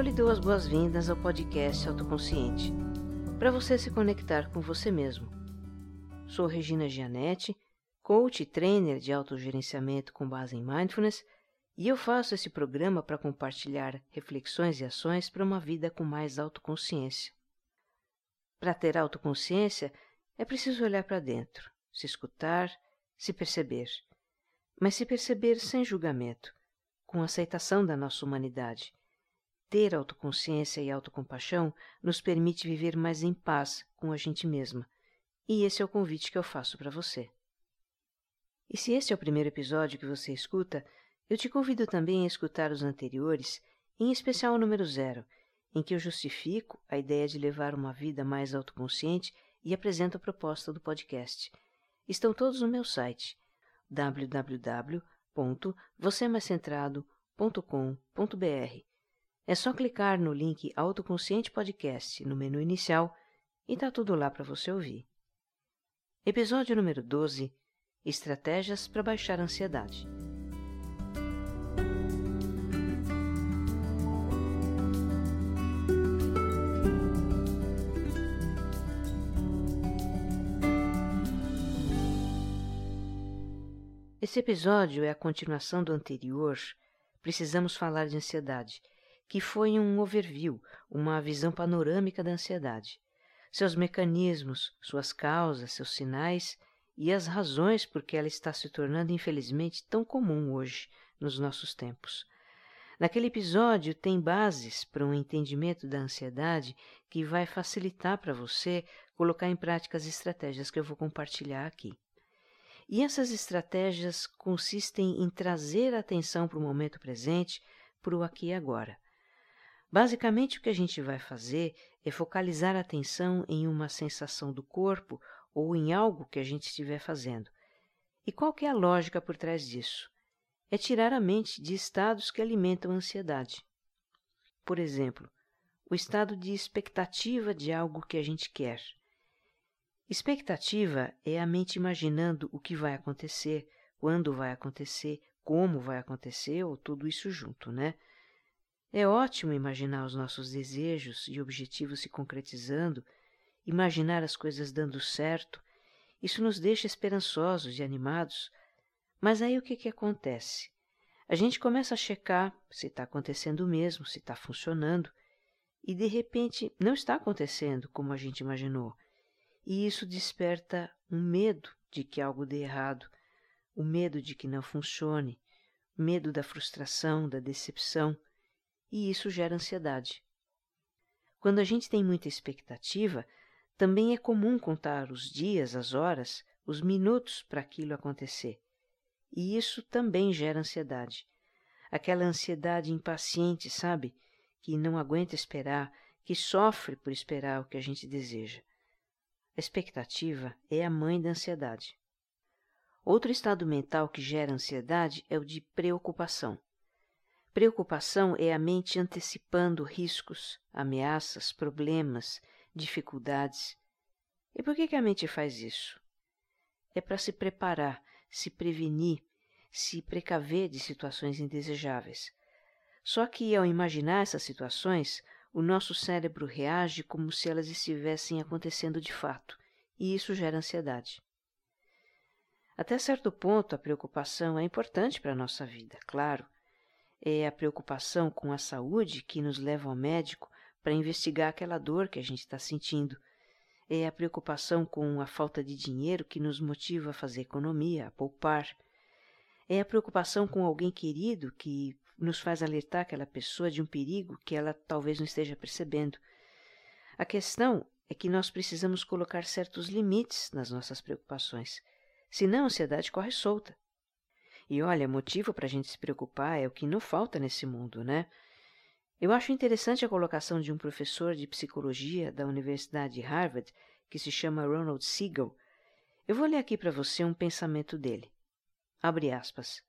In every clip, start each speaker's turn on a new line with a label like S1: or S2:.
S1: Eu lhe dou as boas-vindas ao podcast Autoconsciente, para você se conectar com você mesmo. Sou Regina Gianetti, coach e trainer de autogerenciamento com base em mindfulness, e eu faço esse programa para compartilhar reflexões e ações para uma vida com mais autoconsciência. Para ter autoconsciência, é preciso olhar para dentro, se escutar, se perceber, mas se perceber sem julgamento, com aceitação da nossa humanidade ter autoconsciência e autocompaixão nos permite viver mais em paz com a gente mesma. E esse é o convite que eu faço para você. E se este é o primeiro episódio que você escuta, eu te convido também a escutar os anteriores, em especial o número zero, em que eu justifico a ideia de levar uma vida mais autoconsciente e apresento a proposta do podcast. Estão todos no meu site www.vocêmaiscentrado.com.br é só clicar no link Autoconsciente Podcast no menu inicial e tá tudo lá para você ouvir. Episódio número 12 Estratégias para baixar a ansiedade. Esse episódio é a continuação do anterior. Precisamos falar de ansiedade que foi um overview, uma visão panorâmica da ansiedade, seus mecanismos, suas causas, seus sinais e as razões por que ela está se tornando infelizmente tão comum hoje nos nossos tempos. Naquele episódio tem bases para um entendimento da ansiedade que vai facilitar para você colocar em prática as estratégias que eu vou compartilhar aqui. E essas estratégias consistem em trazer a atenção para o momento presente, para o aqui e agora. Basicamente, o que a gente vai fazer é focalizar a atenção em uma sensação do corpo ou em algo que a gente estiver fazendo. E qual que é a lógica por trás disso? É tirar a mente de estados que alimentam a ansiedade. Por exemplo, o estado de expectativa de algo que a gente quer. Expectativa é a mente imaginando o que vai acontecer, quando vai acontecer, como vai acontecer, ou tudo isso junto, né? É ótimo imaginar os nossos desejos e objetivos se concretizando, imaginar as coisas dando certo. Isso nos deixa esperançosos e animados. Mas aí o que, que acontece? A gente começa a checar se está acontecendo mesmo, se está funcionando, e de repente não está acontecendo como a gente imaginou. E isso desperta um medo de que algo dê errado, o medo de que não funcione, medo da frustração, da decepção e isso gera ansiedade. Quando a gente tem muita expectativa, também é comum contar os dias, as horas, os minutos para aquilo acontecer. E isso também gera ansiedade. Aquela ansiedade impaciente, sabe? Que não aguenta esperar, que sofre por esperar o que a gente deseja. A expectativa é a mãe da ansiedade. Outro estado mental que gera ansiedade é o de preocupação. Preocupação é a mente antecipando riscos, ameaças, problemas, dificuldades. E por que, a mente faz isso? É para se preparar, se prevenir, se precaver de situações indesejáveis. Só que ao imaginar essas situações, o nosso cérebro reage como se elas estivessem acontecendo de fato, e isso gera ansiedade. Até certo ponto, a preocupação é importante para a nossa vida, claro é a preocupação com a saúde que nos leva ao médico para investigar aquela dor que a gente está sentindo. É a preocupação com a falta de dinheiro que nos motiva a fazer economia, a poupar. É a preocupação com alguém querido que nos faz alertar aquela pessoa de um perigo que ela talvez não esteja percebendo. A questão é que nós precisamos colocar certos limites nas nossas preocupações, senão a ansiedade corre solta. E olha, motivo para a gente se preocupar é o que não falta nesse mundo, né? Eu acho interessante a colocação de um professor de psicologia da Universidade de Harvard, que se chama Ronald Siegel. Eu vou ler aqui para você um pensamento dele. Abre aspas.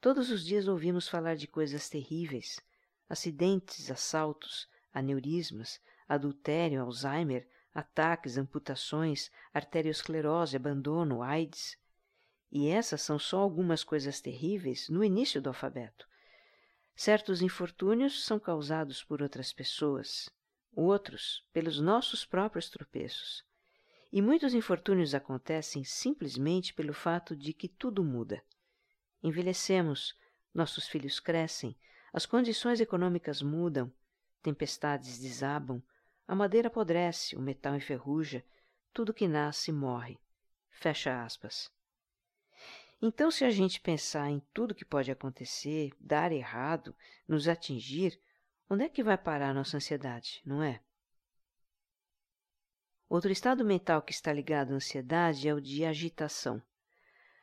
S1: Todos os dias ouvimos falar de coisas terríveis: acidentes, assaltos, aneurismas, adultério, Alzheimer, ataques, amputações, arteriosclerose, abandono, AIDS. E essas são só algumas coisas terríveis no início do alfabeto. Certos infortúnios são causados por outras pessoas, outros pelos nossos próprios tropeços. E muitos infortúnios acontecem simplesmente pelo fato de que tudo muda. Envelhecemos, nossos filhos crescem, as condições econômicas mudam, tempestades desabam, a madeira apodrece, o metal enferruja, tudo que nasce morre. Fecha aspas. Então, se a gente pensar em tudo que pode acontecer, dar errado, nos atingir, onde é que vai parar a nossa ansiedade, não é? Outro estado mental que está ligado à ansiedade é o de agitação.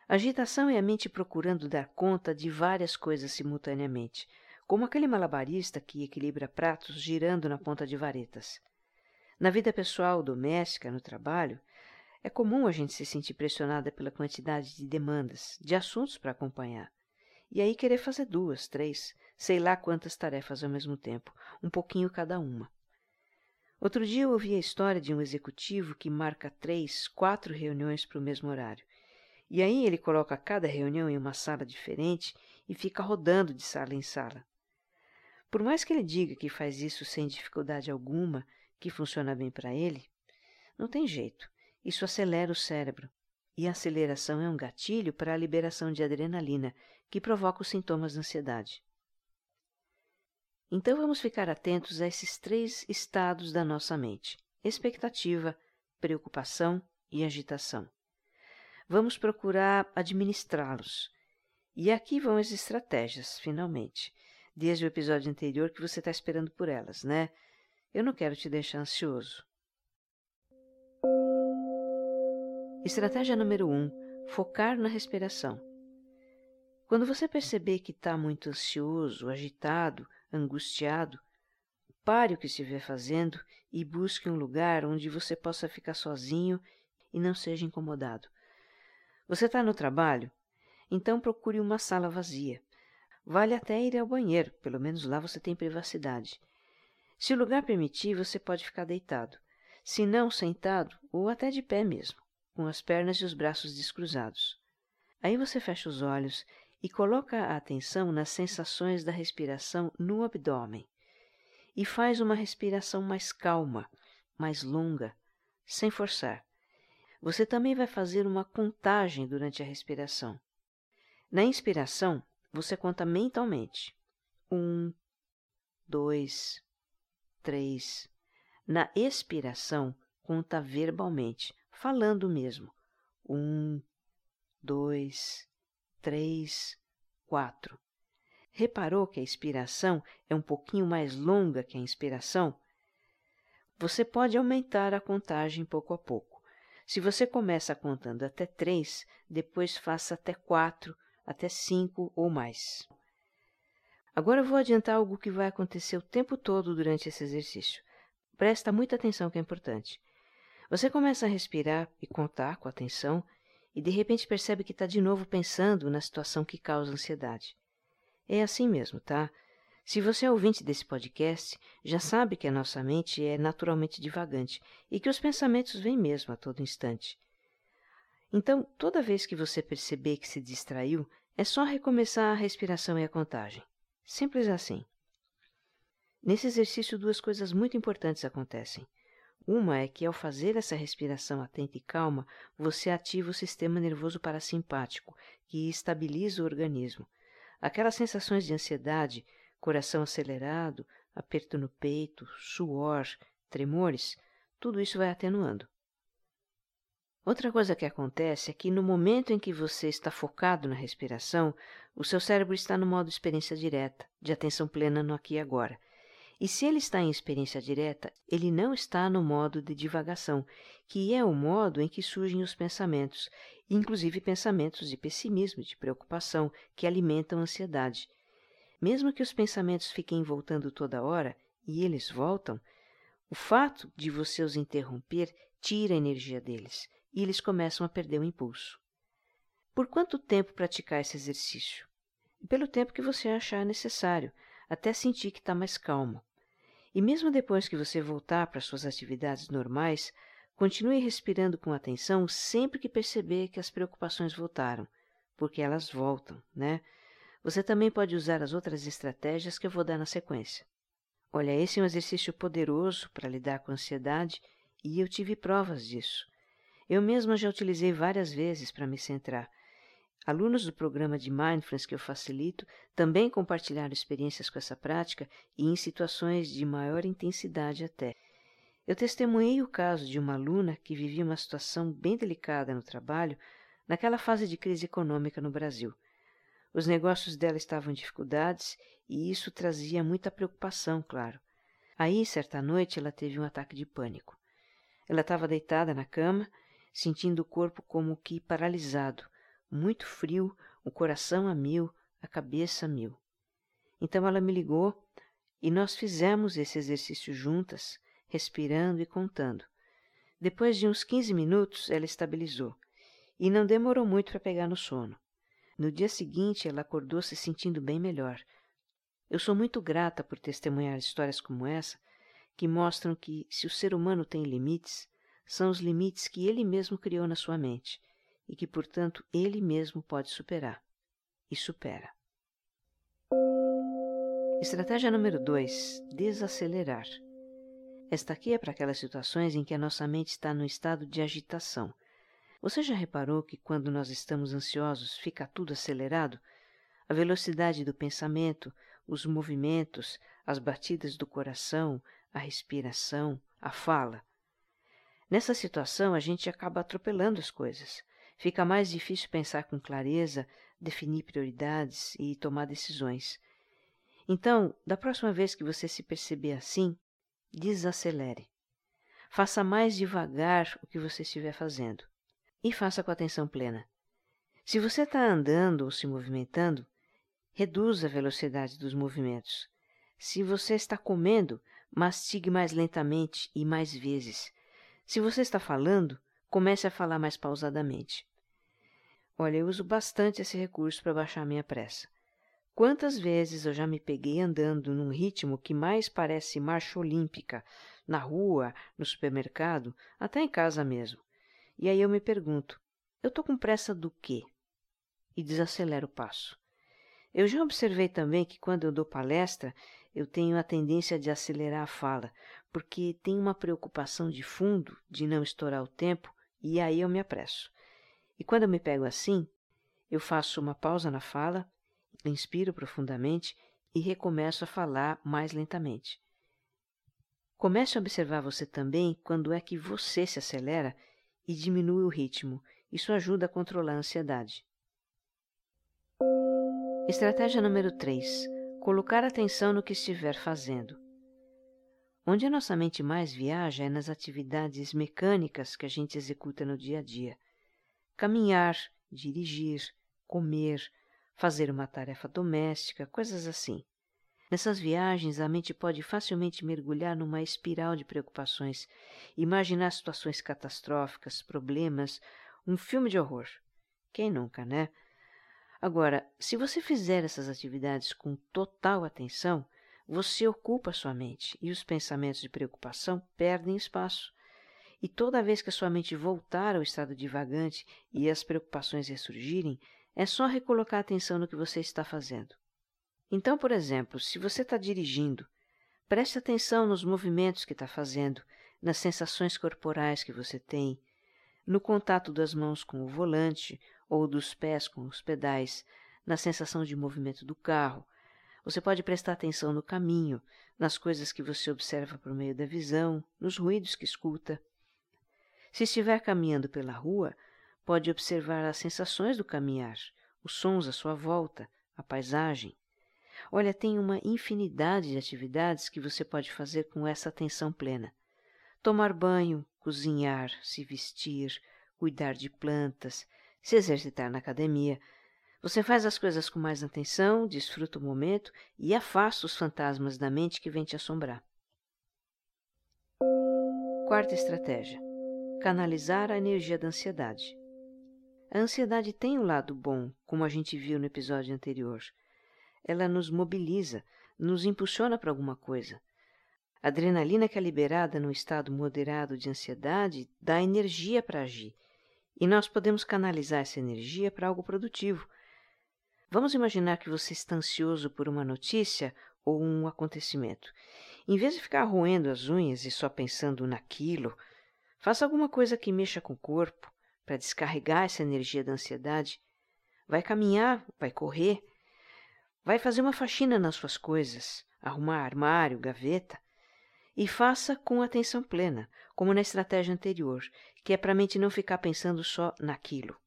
S1: Agitação é a mente procurando dar conta de várias coisas simultaneamente, como aquele malabarista que equilibra pratos girando na ponta de varetas. Na vida pessoal, doméstica, no trabalho, é comum a gente se sentir pressionada pela quantidade de demandas, de assuntos para acompanhar. E aí querer fazer duas, três, sei lá quantas tarefas ao mesmo tempo, um pouquinho cada uma. Outro dia eu ouvi a história de um executivo que marca três, quatro reuniões para o mesmo horário. E aí ele coloca cada reunião em uma sala diferente e fica rodando de sala em sala. Por mais que ele diga que faz isso sem dificuldade alguma, que funciona bem para ele, não tem jeito. Isso acelera o cérebro. E a aceleração é um gatilho para a liberação de adrenalina, que provoca os sintomas de ansiedade. Então vamos ficar atentos a esses três estados da nossa mente: expectativa, preocupação e agitação. Vamos procurar administrá-los. E aqui vão as estratégias, finalmente. Desde o episódio anterior que você está esperando por elas, né? Eu não quero te deixar ansioso. Estratégia número 1: um, focar na respiração. Quando você perceber que está muito ansioso, agitado, angustiado, pare o que estiver fazendo e busque um lugar onde você possa ficar sozinho e não seja incomodado. Você está no trabalho? Então procure uma sala vazia. Vale até ir ao banheiro, pelo menos lá você tem privacidade. Se o lugar permitir, você pode ficar deitado. Se não, sentado ou até de pé mesmo, com as pernas e os braços descruzados. Aí você fecha os olhos e coloca a atenção nas sensações da respiração no abdômen e faz uma respiração mais calma, mais longa, sem forçar. Você também vai fazer uma contagem durante a respiração. Na inspiração, você conta mentalmente. Um, dois, três. Na expiração, conta verbalmente, falando mesmo. Um, dois, três, quatro. Reparou que a expiração é um pouquinho mais longa que a inspiração? Você pode aumentar a contagem pouco a pouco. Se você começa contando até três, depois faça até quatro, até cinco ou mais. Agora vou adiantar algo que vai acontecer o tempo todo durante esse exercício. Presta muita atenção que é importante. Você começa a respirar e contar com atenção e de repente percebe que está de novo pensando na situação que causa ansiedade. É assim mesmo, tá? Se você é ouvinte desse podcast, já sabe que a nossa mente é naturalmente divagante e que os pensamentos vêm mesmo a todo instante. Então, toda vez que você perceber que se distraiu, é só recomeçar a respiração e a contagem. Simples assim. Nesse exercício, duas coisas muito importantes acontecem. Uma é que, ao fazer essa respiração atenta e calma, você ativa o sistema nervoso parasimpático, que estabiliza o organismo. Aquelas sensações de ansiedade, coração acelerado, aperto no peito, suor, tremores, tudo isso vai atenuando. Outra coisa que acontece é que no momento em que você está focado na respiração, o seu cérebro está no modo experiência direta, de atenção plena no aqui e agora. E se ele está em experiência direta, ele não está no modo de divagação, que é o modo em que surgem os pensamentos, inclusive pensamentos de pessimismo, de preocupação, que alimentam a ansiedade. Mesmo que os pensamentos fiquem voltando toda hora, e eles voltam, o fato de você os interromper tira a energia deles e eles começam a perder o impulso. Por quanto tempo praticar esse exercício? Pelo tempo que você achar necessário, até sentir que está mais calmo. E mesmo depois que você voltar para suas atividades normais, continue respirando com atenção sempre que perceber que as preocupações voltaram, porque elas voltam, né? você também pode usar as outras estratégias que eu vou dar na sequência. Olha, esse é um exercício poderoso para lidar com a ansiedade e eu tive provas disso. Eu mesma já utilizei várias vezes para me centrar. Alunos do programa de Mindfulness que eu facilito também compartilharam experiências com essa prática e em situações de maior intensidade até. Eu testemunhei o caso de uma aluna que vivia uma situação bem delicada no trabalho naquela fase de crise econômica no Brasil. Os negócios dela estavam em dificuldades e isso trazia muita preocupação, claro. Aí, certa noite, ela teve um ataque de pânico. Ela estava deitada na cama, sentindo o corpo como que paralisado, muito frio, o coração a mil, a cabeça a mil. Então ela me ligou e nós fizemos esse exercício juntas, respirando e contando. Depois de uns 15 minutos, ela estabilizou e não demorou muito para pegar no sono. No dia seguinte, ela acordou se sentindo bem melhor. Eu sou muito grata por testemunhar histórias como essa, que mostram que, se o ser humano tem limites, são os limites que ele mesmo criou na sua mente e que, portanto, ele mesmo pode superar. E supera. Estratégia número 2: desacelerar. Esta aqui é para aquelas situações em que a nossa mente está no estado de agitação você já reparou que quando nós estamos ansiosos fica tudo acelerado? A velocidade do pensamento, os movimentos, as batidas do coração, a respiração, a fala. Nessa situação, a gente acaba atropelando as coisas. Fica mais difícil pensar com clareza, definir prioridades e tomar decisões. Então, da próxima vez que você se perceber assim, desacelere. Faça mais devagar o que você estiver fazendo e faça com atenção plena. Se você está andando ou se movimentando, reduza a velocidade dos movimentos. Se você está comendo, mastigue mais lentamente e mais vezes. Se você está falando, comece a falar mais pausadamente. Olha, eu uso bastante esse recurso para baixar minha pressa. Quantas vezes eu já me peguei andando num ritmo que mais parece marcha olímpica, na rua, no supermercado, até em casa mesmo. E aí eu me pergunto: eu estou com pressa do quê? E desacelero o passo. Eu já observei também que quando eu dou palestra, eu tenho a tendência de acelerar a fala, porque tenho uma preocupação de fundo de não estourar o tempo e aí eu me apresso. E quando eu me pego assim, eu faço uma pausa na fala, inspiro profundamente e recomeço a falar mais lentamente. Comece a observar você também quando é que você se acelera e diminui o ritmo. Isso ajuda a controlar a ansiedade. Estratégia número 3. Colocar atenção no que estiver fazendo. Onde a nossa mente mais viaja é nas atividades mecânicas que a gente executa no dia a dia. Caminhar, dirigir, comer, fazer uma tarefa doméstica, coisas assim. Nessas viagens, a mente pode facilmente mergulhar numa espiral de preocupações, imaginar situações catastróficas, problemas, um filme de horror. Quem nunca, né? Agora, se você fizer essas atividades com total atenção, você ocupa sua mente e os pensamentos de preocupação perdem espaço. E toda vez que a sua mente voltar ao estado divagante e as preocupações ressurgirem, é só recolocar a atenção no que você está fazendo. Então, por exemplo, se você está dirigindo, preste atenção nos movimentos que está fazendo, nas sensações corporais que você tem, no contato das mãos com o volante ou dos pés com os pedais, na sensação de movimento do carro. Você pode prestar atenção no caminho, nas coisas que você observa por meio da visão, nos ruídos que escuta. Se estiver caminhando pela rua, pode observar as sensações do caminhar, os sons à sua volta, a paisagem. Olha, tem uma infinidade de atividades que você pode fazer com essa atenção plena. Tomar banho, cozinhar, se vestir, cuidar de plantas, se exercitar na academia. Você faz as coisas com mais atenção, desfruta o momento e afasta os fantasmas da mente que vem te assombrar. Quarta estratégia: canalizar a energia da ansiedade. A ansiedade tem um lado bom, como a gente viu no episódio anterior ela nos mobiliza, nos impulsiona para alguma coisa. A adrenalina que é liberada num estado moderado de ansiedade dá energia para agir, e nós podemos canalizar essa energia para algo produtivo. Vamos imaginar que você está ansioso por uma notícia ou um acontecimento. Em vez de ficar roendo as unhas e só pensando naquilo, faça alguma coisa que mexa com o corpo para descarregar essa energia da ansiedade. Vai caminhar, vai correr, vai fazer uma faxina nas suas coisas, arrumar armário, gaveta, e faça com atenção plena, como na estratégia anterior, que é para a mente não ficar pensando só naquilo.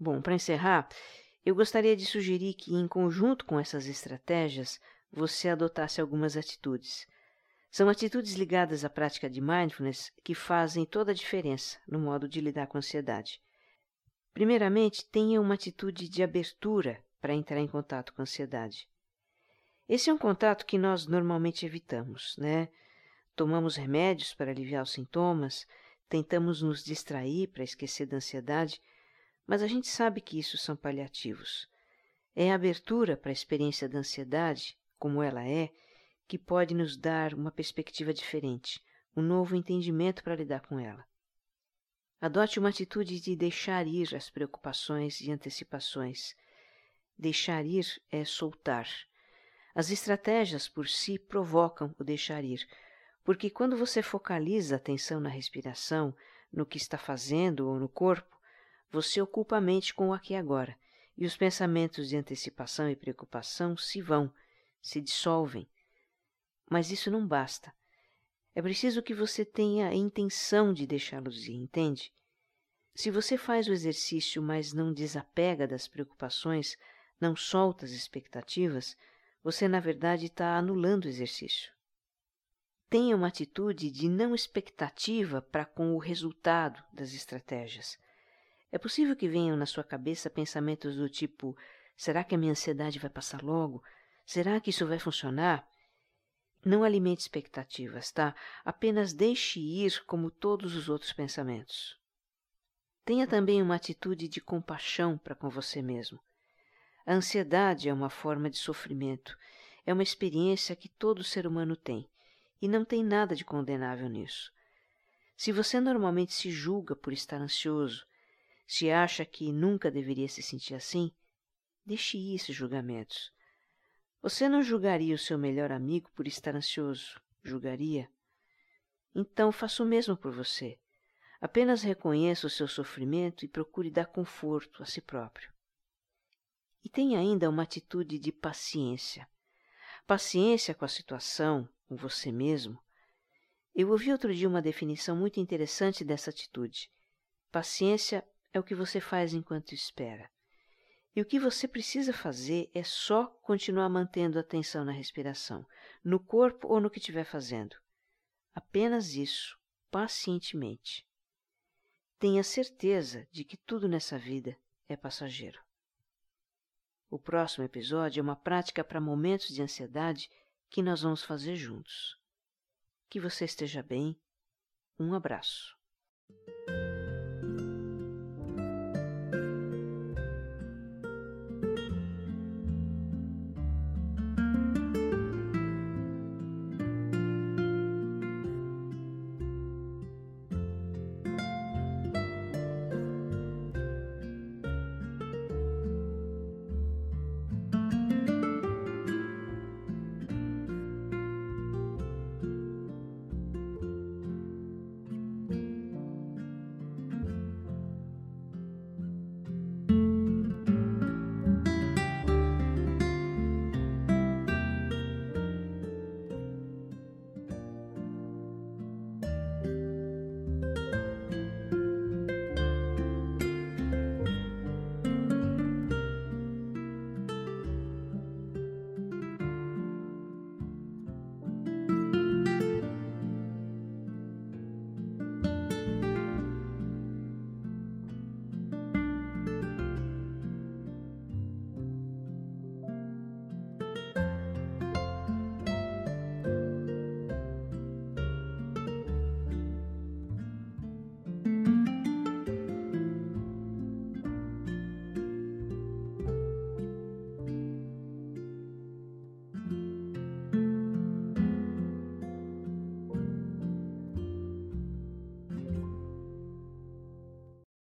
S1: Bom, para encerrar, eu gostaria de sugerir que, em conjunto com essas estratégias, você adotasse algumas atitudes. São atitudes ligadas à prática de mindfulness que fazem toda a diferença no modo de lidar com a ansiedade. Primeiramente, tenha uma atitude de abertura para entrar em contato com a ansiedade. Esse é um contato que nós normalmente evitamos, né? Tomamos remédios para aliviar os sintomas, tentamos nos distrair para esquecer da ansiedade, mas a gente sabe que isso são paliativos. É a abertura para a experiência da ansiedade, como ela é, que pode nos dar uma perspectiva diferente, um novo entendimento para lidar com ela. Adote uma atitude de deixar ir as preocupações e antecipações. Deixar ir é soltar. As estratégias por si provocam o deixar ir, porque quando você focaliza a atenção na respiração, no que está fazendo ou no corpo, você ocupa a mente com o aqui e agora, e os pensamentos de antecipação e preocupação se vão, se dissolvem. Mas isso não basta. É preciso que você tenha a intenção de deixá-los ir, entende? Se você faz o exercício, mas não desapega das preocupações, não solta as expectativas, você na verdade está anulando o exercício. Tenha uma atitude de não expectativa para com o resultado das estratégias. É possível que venham na sua cabeça pensamentos do tipo: será que a minha ansiedade vai passar logo? Será que isso vai funcionar? Não alimente expectativas, tá? Apenas deixe ir como todos os outros pensamentos. Tenha também uma atitude de compaixão para com você mesmo. A ansiedade é uma forma de sofrimento, é uma experiência que todo ser humano tem, e não tem nada de condenável nisso. Se você normalmente se julga por estar ansioso, se acha que nunca deveria se sentir assim, deixe ir esses julgamentos. Você não julgaria o seu melhor amigo por estar ansioso, julgaria? Então faça o mesmo por você. Apenas reconheça o seu sofrimento e procure dar conforto a si próprio. E tenha ainda uma atitude de paciência. Paciência com a situação, com você mesmo. Eu ouvi outro dia uma definição muito interessante dessa atitude. Paciência é o que você faz enquanto espera. E o que você precisa fazer é só continuar mantendo a atenção na respiração, no corpo ou no que estiver fazendo. Apenas isso, pacientemente. Tenha certeza de que tudo nessa vida é passageiro. O próximo episódio é uma prática para momentos de ansiedade que nós vamos fazer juntos. Que você esteja bem. Um abraço.